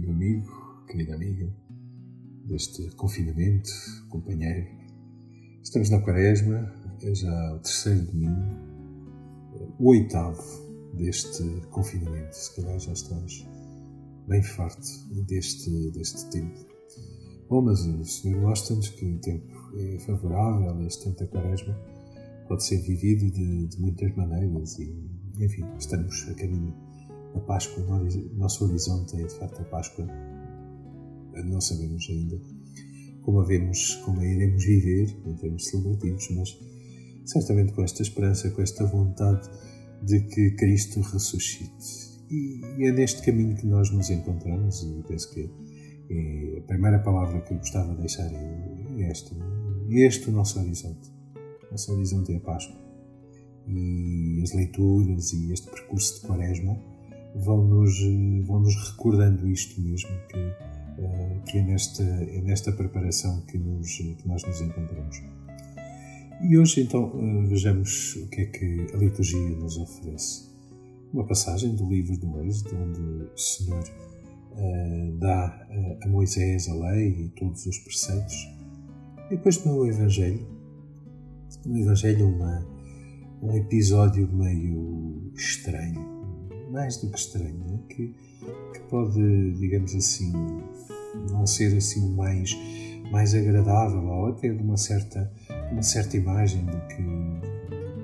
querido amigo, querida amiga, deste confinamento, companheiro. Estamos na Quaresma, é já o terceiro domingo, o oitavo deste confinamento. Se calhar já estamos bem farto deste, deste tempo. Bom, mas o Senhor mostra-nos que o tempo é favorável, este tempo da Quaresma pode ser vivido de, de muitas maneiras e, enfim, estamos a caminho da Páscoa. O nosso horizonte é, de facto, a Páscoa. Não sabemos ainda como a, vemos, como a iremos viver em termos celebrativos, mas certamente com esta esperança, com esta vontade de que Cristo ressuscite. E é neste caminho que nós nos encontramos, e penso que é a primeira palavra que eu gostava de deixar é esta. É este o nosso horizonte. O nosso horizonte é a Páscoa. E as leituras e este percurso de Quaresma vão-nos vão -nos recordando isto mesmo, que, uh, que é, nesta, é nesta preparação que, nos, que nós nos encontramos. E hoje, então, uh, vejamos o que é que a liturgia nos oferece. Uma passagem do livro do Êxodo, onde o Senhor uh, dá a Moisés a lei e todos os preceitos. E depois no Evangelho, no Evangelho uma, um episódio meio estranho, mais do que estranho, é? que, que pode, digamos assim, não ser assim mais, mais agradável ou até de uma certa, uma certa imagem de que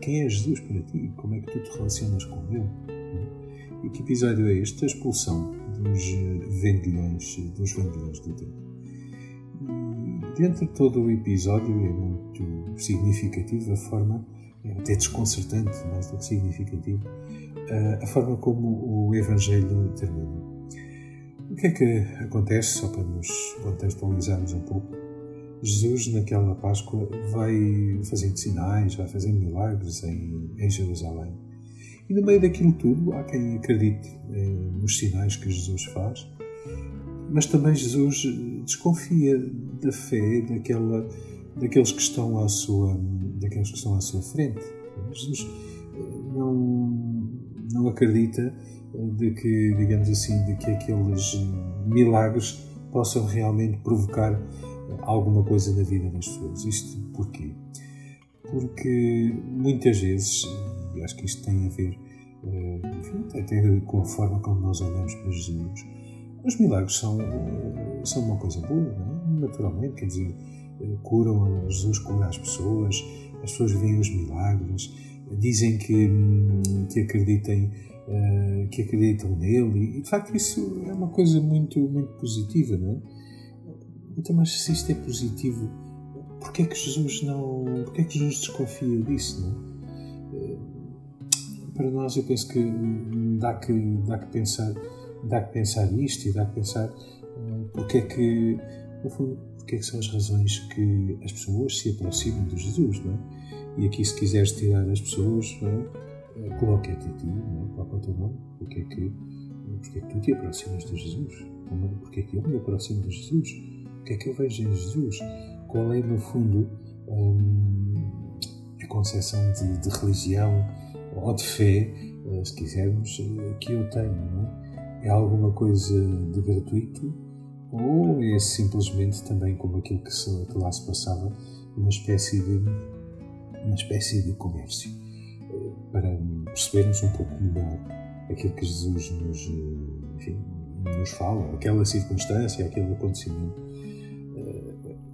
quem é Jesus para ti, como é que tu te relacionas com Ele. E que episódio é este? A expulsão dos vendilhões, dos vendilhões do tempo. E dentro de todo o episódio é muito significativo a forma, é até desconcertante, mais do que significativo, a forma como o Evangelho termina. O que é que acontece, só para nos contextualizarmos um pouco? Jesus, naquela Páscoa, vai fazendo sinais, vai fazendo milagres em, em Jerusalém. E no meio daquilo tudo, há quem acredite eh, nos sinais que Jesus faz, mas também Jesus desconfia da fé daquela, daqueles que estão à sua, daqueles que estão à sua frente. Jesus eh, não, não acredita eh, de que, digamos assim, de que aqueles milagres possam realmente provocar alguma coisa na vida das pessoas. Isto porquê? Porque muitas vezes, e acho que isto tem a ver eh, enfim, com a forma como nós olhamos para Jesus, os milagres são, eh, são uma coisa boa, é? naturalmente, quer dizer, eh, curam, Jesus cura as pessoas, as pessoas veem os milagres, dizem que, hum, que acreditem que acreditam nele e de facto isso é uma coisa muito muito positiva não é? então mas se isto é positivo porquê é que Jesus não porquê é que Jesus desconfia disso não é? para nós eu penso que dá que, dá que pensar dá que pensar isto e dá que pensar uh, porque é que no fundo porque é que são as razões que as pessoas se aproximam de Jesus não é? E aqui se quiseres tirar as pessoas não é? uh, coloca-te a ti não é? coloca o teu nome porque é que porque é que tu te aproximas de Jesus porque é que eu me aproximo de Jesus o que é que eu vejo em Jesus qual é no fundo um, a concepção de, de religião ou de fé, eh, se quisermos, eh, que eu tenho. É? é? alguma coisa de gratuito ou é simplesmente também como aquilo que, se, que lá se passava, uma espécie de, uma espécie de comércio? Eh, para percebermos um pouco melhor aquilo que Jesus nos, enfim, nos fala, aquela circunstância, aquele acontecimento,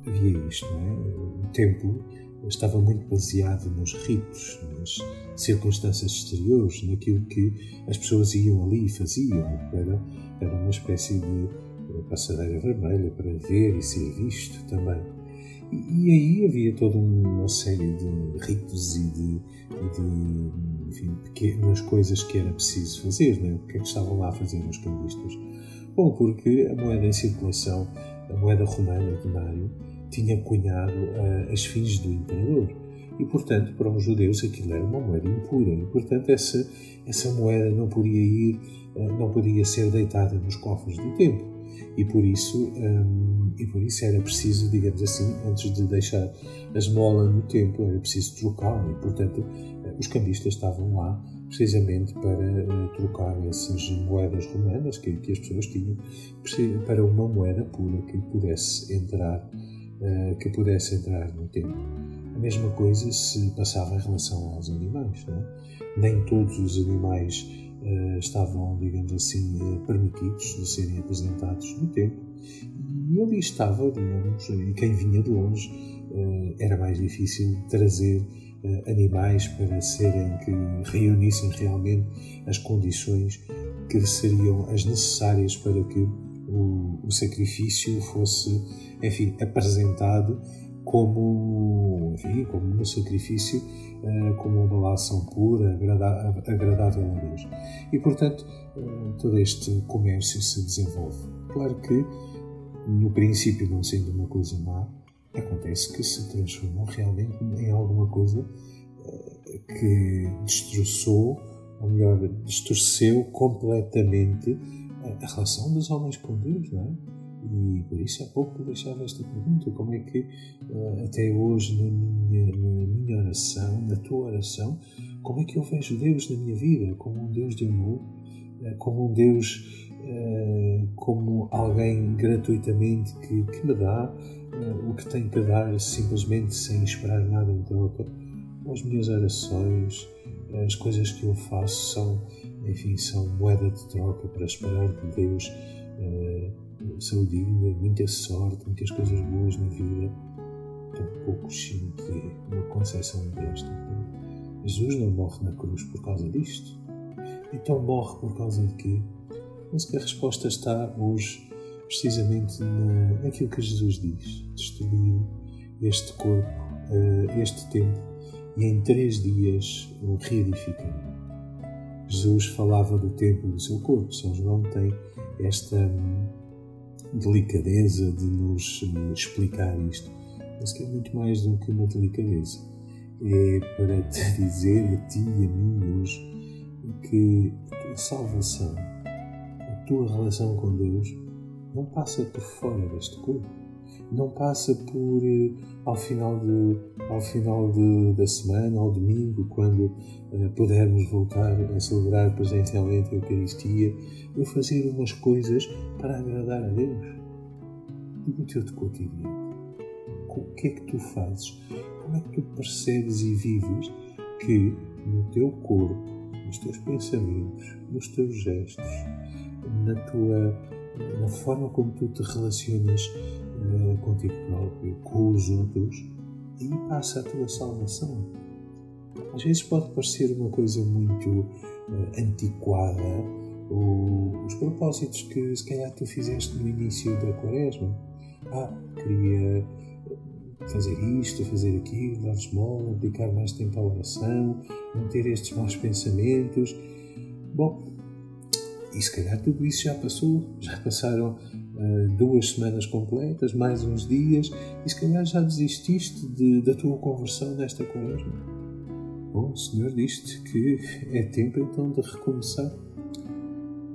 havia isto, não é? O templo estava muito baseado nos ritos, nas circunstâncias exteriores, naquilo que as pessoas iam ali e faziam. Era, era uma espécie de passadeira vermelha para ver e ser visto também. E, aí havia toda uma série de ritos e de, de enfim, pequenas coisas que era preciso fazer. Né? O que é que estavam lá a fazer os cambistas? Bom, porque a moeda em circulação, a moeda romana, o denário, tinha cunhado uh, as fins do imperador. E, portanto, para os judeus aquilo era uma moeda impura. E, portanto, essa, essa moeda não podia ir, uh, não podia ser deitada nos cofres do templo. E por isso, um, e por isso era preciso, digamos assim, antes de deixar a esmola no templo, era preciso trocá-la. E, portanto, os cambistas estavam lá precisamente para uh, trocar essas moedas romanas que, que, as pessoas tinham para uma moeda pura que pudesse entrar, uh, que pudesse entrar no templo. A mesma coisa se passava em relação aos animais. Não é? Nem todos os animais estavam, digamos assim, permitidos de serem apresentados no templo. E ali estava, digamos, e quem vinha de longe era mais difícil trazer eh, animais para serem que reunissem realmente as condições que seriam as necessárias para que o, o sacrifício fosse, enfim, apresentado como, enfim, como um sacrifício, uh, como uma ação pura, agradável a Deus. E, portanto, uh, todo este comércio se desenvolve. Claro que, no princípio, não sendo uma coisa má, acontece que se transformou realmente em alguma coisa eh, que destroçou, ou melhor, distorceu completamente a relação dos homens com Deus, não é? E por isso há pouco deixava esta pergunta: como é que eh, até hoje na minha, na minha oração, na tua oração, como é que eu vejo Deus na minha vida? Como um Deus de amor, eh, como um Deus, como alguém gratuitamente que, que me dá o que tem que dar simplesmente sem esperar nada em troca. As minhas orações, as coisas que eu faço são, enfim, são moeda de troca para esperar de Deus saudinha, muita sorte, muitas coisas boas na vida. Tão pouco sinto uma concepção desta. Jesus não morre na cruz por causa disto. Então morre por causa de quê? Penso que a resposta está hoje precisamente na, naquilo que Jesus diz: destruiu este corpo, uh, este templo, e em três dias o reedificarei. Jesus falava do templo do seu corpo. São João tem esta delicadeza de nos uh, explicar isto. Mas que é muito mais do que uma delicadeza. É para te dizer a ti e a mim hoje que a tua salvação, a tua relação com Deus, não passa por fora deste corpo, não passa por eh, ao final de ao final de, da semana, ao domingo, quando uh, pudermos voltar a celebrar presencialmente a Eucaristia, eu fazer umas coisas para agradar a Deus. E no teu cotidiano, o que é que tu fazes? Como é que tu percebes e vives que no teu corpo, nos teus pensamentos, nos teus gestos, na tua na forma como tu te relacionas uh, contigo próprio, com os outros, e passa a tua salvação. Às vezes pode parecer uma coisa muito uh, antiquada, ou os propósitos que se calhar tu fizeste no início da quaresma. Ah, queria fazer isto, fazer aquilo, dar esmola, dedicar mais tempo à oração, não ter estes maus pensamentos. Bom, e se calhar tudo isso já passou, já passaram duas semanas completas, mais uns dias, e se calhar já desististe de, da tua conversão nesta quaresma. Bom, o Senhor diz-te que é tempo então de recomeçar.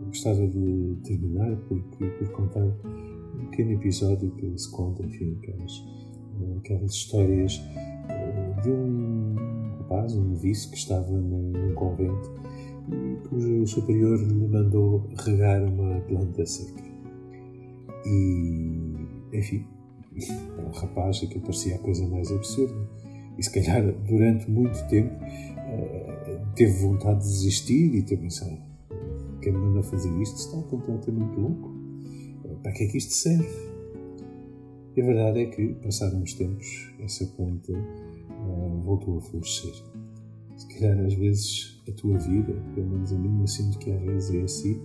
Eu gostava de terminar por, por, por contar um pequeno episódio que se conta, enfim, aquelas, aquelas histórias uh, de um rapaz, um noviço que estava num, num convento cujo superior lhe mandou regar uma planta seca. E, enfim, para um rapaz aquilo parecia a coisa mais absurda. E se calhar durante muito tempo eh, teve vontade de desistir e ter pensado: quem me manda fazer isto está completamente louco. Para que é que isto serve? E a verdade é que, passados uns tempos, essa planta uh, voltou a florescer se calhar às vezes a tua vida, pelo menos a mim, eu sinto que às vezes é assim,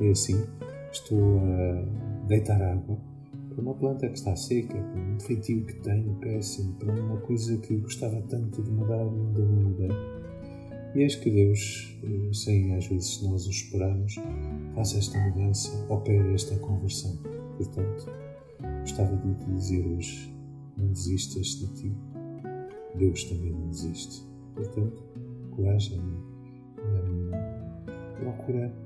é assim. Estou a deitar água para uma planta que está seca, para um feitio que tenho péssimo, para uma coisa que gostava tanto de mudar e ainda não mudei. E eis que Deus, eh, sem às vezes nós o esperarmos, faz esta mudança, opera esta conversão. Portanto, gostava de te dizer hoje: não desistas de ti, Deus também não desiste. Portanto, coragem e procura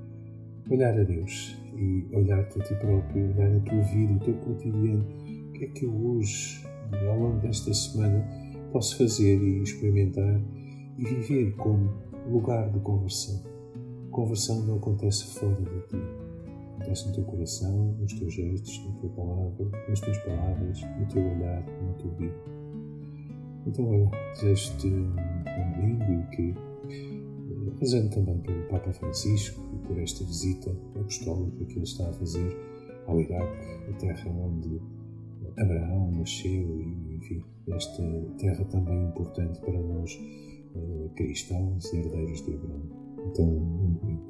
olhar a Deus e olhar para ti próprio, olhar a tua vida, o teu cotidiano. O que é que eu hoje, ao longo desta semana, posso fazer e experimentar e viver como lugar de conversão? Conversão não acontece fora de ti. Acontece no teu coração, nos teus gestos, na tua palavra, nas tuas palavras, no teu olhar, na tua vida. Então, olha, desejo-te um domingo e que rezando também pelo Papa Francisco e por esta visita apostólica que ele está a fazer ao Iraque, a terra onde Abraão nasceu e, enfim, esta terra também importante para nós eh, cristãos, herdeiros de Abraão.